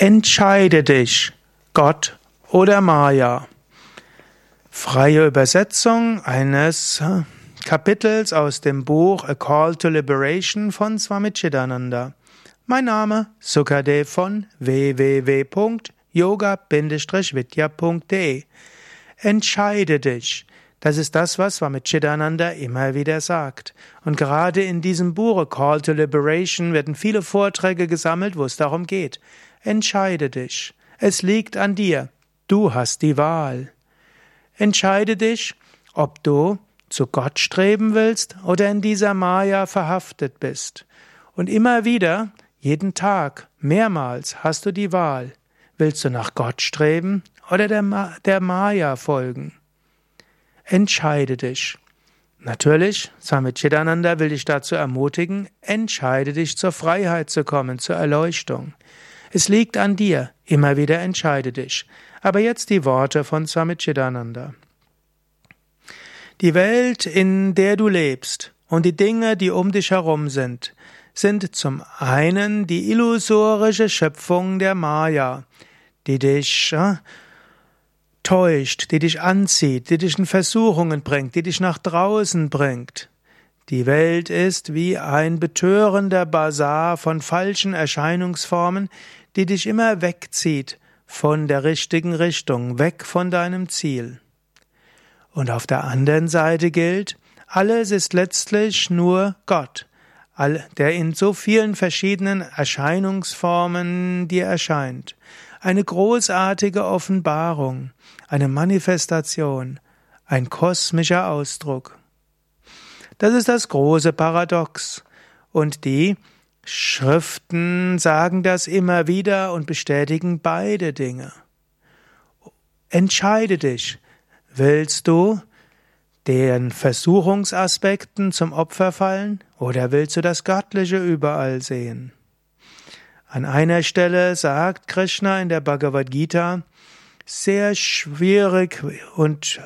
Entscheide dich, Gott oder Maya. Freie Übersetzung eines Kapitels aus dem Buch A Call to Liberation von Swami Chidananda. Mein Name Sukadev von www.yoga-vidya.de. Entscheide dich. Das ist das, was Swami Chidananda immer wieder sagt. Und gerade in diesem Buch A Call to Liberation werden viele Vorträge gesammelt, wo es darum geht. Entscheide dich. Es liegt an dir. Du hast die Wahl. Entscheide dich, ob du zu Gott streben willst oder in dieser Maya verhaftet bist. Und immer wieder, jeden Tag, mehrmals hast du die Wahl. Willst du nach Gott streben oder der, Ma der Maya folgen? Entscheide dich. Natürlich, Swami Chidananda will dich dazu ermutigen, entscheide dich zur Freiheit zu kommen, zur Erleuchtung. Es liegt an dir, immer wieder entscheide dich. Aber jetzt die Worte von Swami Chidananda. Die Welt, in der du lebst und die Dinge, die um dich herum sind, sind zum einen die illusorische Schöpfung der Maya, die dich äh, täuscht, die dich anzieht, die dich in Versuchungen bringt, die dich nach draußen bringt. Die Welt ist wie ein betörender Bazar von falschen Erscheinungsformen, die dich immer wegzieht von der richtigen Richtung, weg von deinem Ziel. Und auf der anderen Seite gilt, alles ist letztlich nur Gott, der in so vielen verschiedenen Erscheinungsformen dir erscheint. Eine großartige Offenbarung, eine Manifestation, ein kosmischer Ausdruck. Das ist das große Paradox. Und die Schriften sagen das immer wieder und bestätigen beide Dinge. Entscheide dich. Willst du den Versuchungsaspekten zum Opfer fallen oder willst du das Göttliche überall sehen? An einer Stelle sagt Krishna in der Bhagavad Gita, sehr schwierig und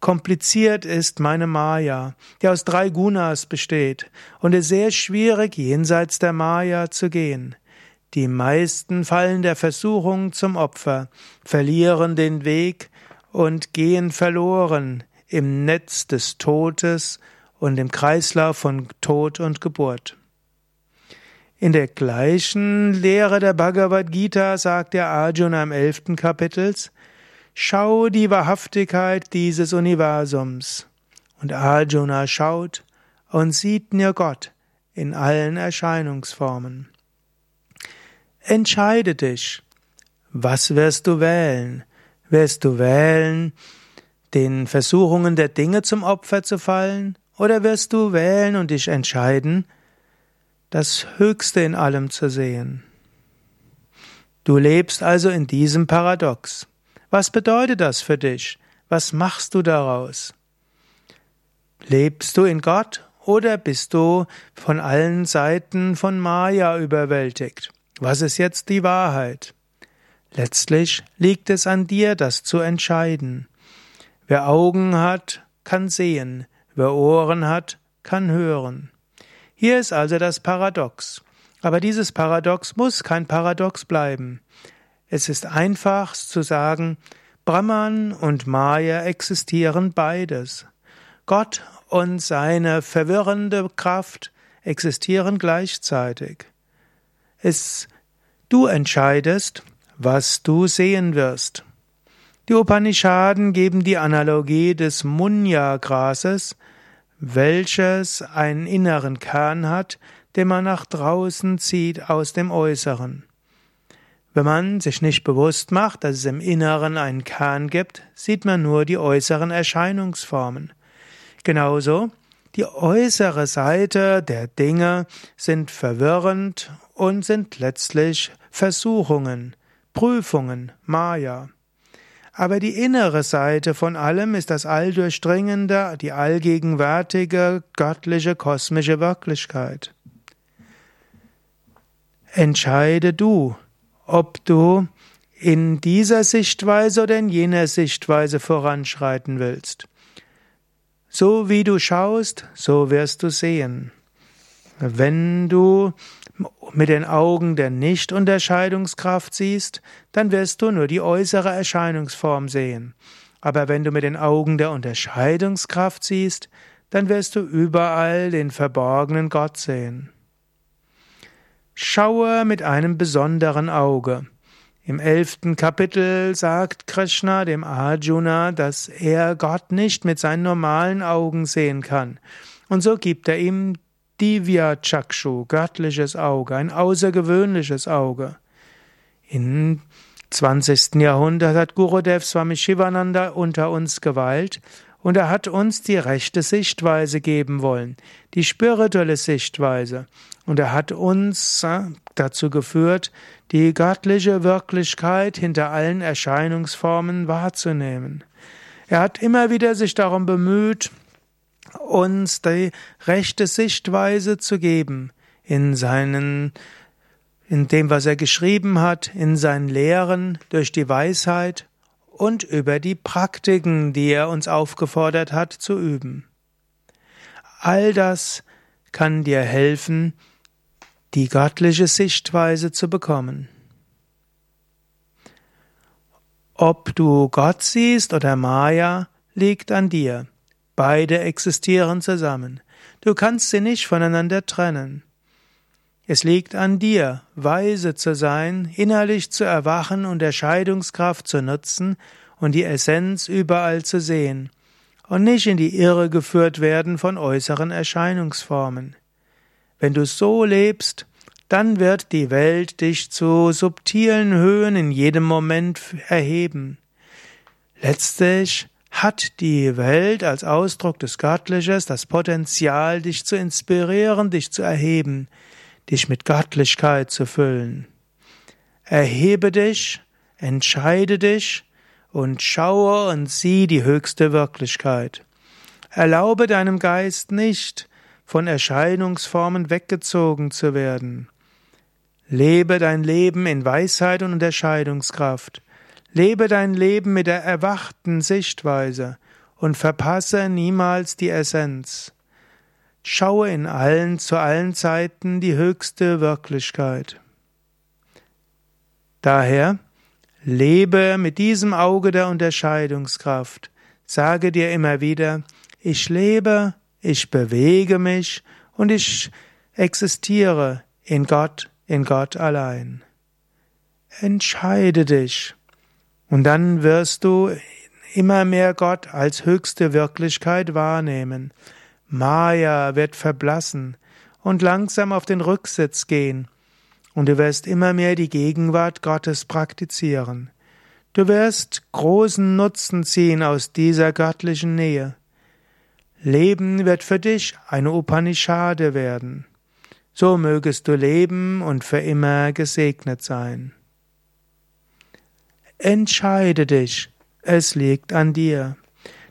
Kompliziert ist meine Maya, die aus drei Gunas besteht und es sehr schwierig, jenseits der Maya zu gehen. Die meisten fallen der Versuchung zum Opfer, verlieren den Weg und gehen verloren im Netz des Todes und im Kreislauf von Tod und Geburt. In der gleichen Lehre der Bhagavad Gita sagt der Arjuna im elften Kapitels, Schau die Wahrhaftigkeit dieses Universums. Und Arjuna schaut und sieht nur Gott in allen Erscheinungsformen. Entscheide dich. Was wirst du wählen? Wirst du wählen, den Versuchungen der Dinge zum Opfer zu fallen? Oder wirst du wählen und dich entscheiden, das Höchste in allem zu sehen? Du lebst also in diesem Paradox. Was bedeutet das für dich? Was machst du daraus? Lebst du in Gott oder bist du von allen Seiten von Maya überwältigt? Was ist jetzt die Wahrheit? Letztlich liegt es an dir, das zu entscheiden. Wer Augen hat, kann sehen, wer Ohren hat, kann hören. Hier ist also das Paradox. Aber dieses Paradox muss kein Paradox bleiben. Es ist einfach zu sagen, Brahman und Maya existieren beides. Gott und seine verwirrende Kraft existieren gleichzeitig. Es, du entscheidest, was du sehen wirst. Die Upanishaden geben die Analogie des Munya-Grases, welches einen inneren Kern hat, den man nach draußen zieht aus dem Äußeren. Wenn man sich nicht bewusst macht, dass es im Inneren einen Kern gibt, sieht man nur die äußeren Erscheinungsformen. Genauso, die äußere Seite der Dinge sind verwirrend und sind letztlich Versuchungen, Prüfungen, Maya. Aber die innere Seite von allem ist das alldurchdringende, die allgegenwärtige, göttliche, kosmische Wirklichkeit. Entscheide du, ob du in dieser Sichtweise oder in jener Sichtweise voranschreiten willst. So wie du schaust, so wirst du sehen. Wenn du mit den Augen der Nicht-Unterscheidungskraft siehst, dann wirst du nur die äußere Erscheinungsform sehen. Aber wenn du mit den Augen der Unterscheidungskraft siehst, dann wirst du überall den verborgenen Gott sehen. Schaue mit einem besonderen Auge. Im elften Kapitel sagt Krishna dem Arjuna, dass er Gott nicht mit seinen normalen Augen sehen kann. Und so gibt er ihm Divya Chakshu, göttliches Auge, ein außergewöhnliches Auge. Im 20. Jahrhundert hat Gurudev Swami Shivananda unter uns geweilt und er hat uns die rechte Sichtweise geben wollen, die spirituelle Sichtweise. Und er hat uns äh, dazu geführt, die göttliche Wirklichkeit hinter allen Erscheinungsformen wahrzunehmen. Er hat immer wieder sich darum bemüht, uns die rechte Sichtweise zu geben in seinen in dem, was er geschrieben hat, in seinen Lehren, durch die Weisheit und über die Praktiken, die er uns aufgefordert hat zu üben. All das kann dir helfen, die göttliche Sichtweise zu bekommen. Ob du Gott siehst oder Maya, liegt an dir. Beide existieren zusammen. Du kannst sie nicht voneinander trennen. Es liegt an dir, weise zu sein, innerlich zu erwachen und Erscheidungskraft zu nutzen und die Essenz überall zu sehen und nicht in die Irre geführt werden von äußeren Erscheinungsformen. Wenn du so lebst, dann wird die Welt dich zu subtilen Höhen in jedem Moment erheben. Letztlich hat die Welt als Ausdruck des Göttliches das Potenzial, dich zu inspirieren, dich zu erheben, dich mit Göttlichkeit zu füllen. Erhebe dich, entscheide dich und schaue und sieh die höchste Wirklichkeit. Erlaube deinem Geist nicht, von Erscheinungsformen weggezogen zu werden. Lebe dein Leben in Weisheit und Unterscheidungskraft. Lebe dein Leben mit der erwachten Sichtweise und verpasse niemals die Essenz. Schaue in allen zu allen Zeiten die höchste Wirklichkeit. Daher lebe mit diesem Auge der Unterscheidungskraft. Sage dir immer wieder, ich lebe, ich bewege mich und ich existiere in Gott, in Gott allein. Entscheide dich und dann wirst du immer mehr Gott als höchste Wirklichkeit wahrnehmen. Maya wird verblassen und langsam auf den Rücksitz gehen, und du wirst immer mehr die Gegenwart Gottes praktizieren. Du wirst großen Nutzen ziehen aus dieser göttlichen Nähe. Leben wird für dich eine Upanishade werden. So mögest du leben und für immer gesegnet sein. Entscheide dich, es liegt an dir.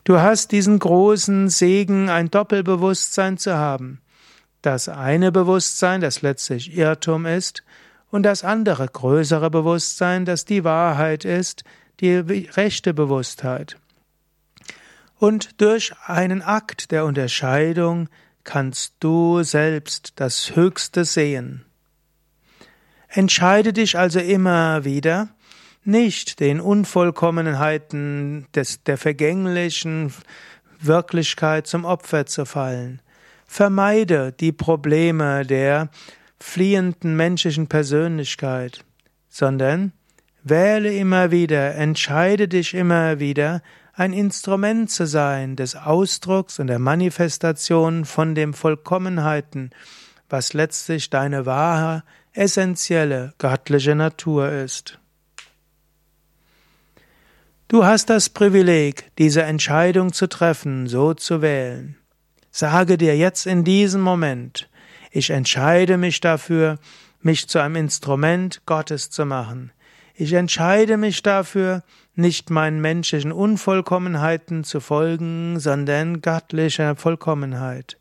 Du hast diesen großen Segen, ein Doppelbewusstsein zu haben. Das eine Bewusstsein, das letztlich Irrtum ist, und das andere größere Bewusstsein, das die Wahrheit ist, die rechte Bewusstheit. Und durch einen Akt der Unterscheidung kannst du selbst das Höchste sehen. Entscheide dich also immer wieder, nicht den Unvollkommenheiten des, der vergänglichen Wirklichkeit zum Opfer zu fallen. Vermeide die Probleme der fliehenden menschlichen Persönlichkeit, sondern wähle immer wieder, entscheide dich immer wieder, ein Instrument zu sein des Ausdrucks und der Manifestation von dem Vollkommenheiten, was letztlich deine wahre, essentielle, göttliche Natur ist. Du hast das Privileg, diese Entscheidung zu treffen, so zu wählen. Sage dir jetzt in diesem Moment, ich entscheide mich dafür, mich zu einem Instrument Gottes zu machen. Ich entscheide mich dafür, nicht meinen menschlichen Unvollkommenheiten zu folgen, sondern göttlicher Vollkommenheit.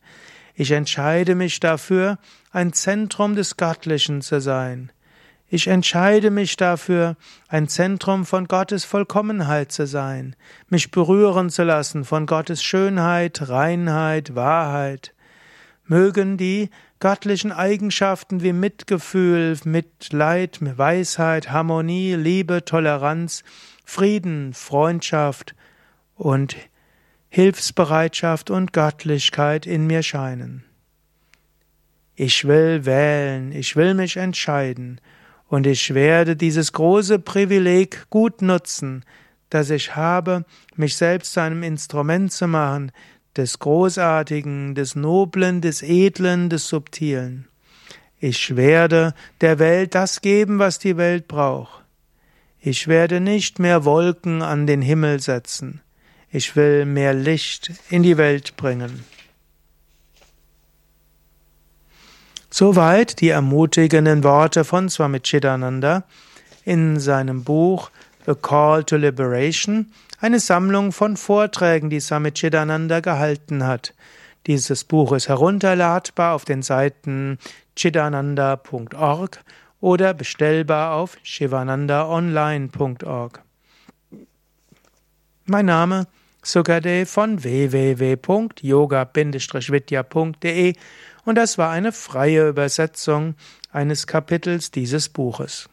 Ich entscheide mich dafür, ein Zentrum des Göttlichen zu sein. Ich entscheide mich dafür, ein Zentrum von Gottes Vollkommenheit zu sein, mich berühren zu lassen von Gottes Schönheit, Reinheit, Wahrheit. Mögen die göttlichen Eigenschaften wie Mitgefühl, Mitleid, Weisheit, Harmonie, Liebe, Toleranz, Frieden, Freundschaft und Hilfsbereitschaft und Göttlichkeit in mir scheinen. Ich will wählen, ich will mich entscheiden, und ich werde dieses große Privileg gut nutzen, das ich habe, mich selbst zu einem Instrument zu machen, des Großartigen, des Noblen, des Edlen, des Subtilen. Ich werde der Welt das geben, was die Welt braucht. Ich werde nicht mehr Wolken an den Himmel setzen. Ich will mehr Licht in die Welt bringen. Soweit die ermutigenden Worte von Swami Chidananda in seinem Buch A Call to Liberation, eine Sammlung von Vorträgen, die Swami Chidananda gehalten hat. Dieses Buch ist herunterladbar auf den Seiten chidananda.org oder bestellbar auf shivanandaonline.org. Mein Name Sukadev von www.yoga-vidya.de und das war eine freie Übersetzung eines Kapitels dieses Buches.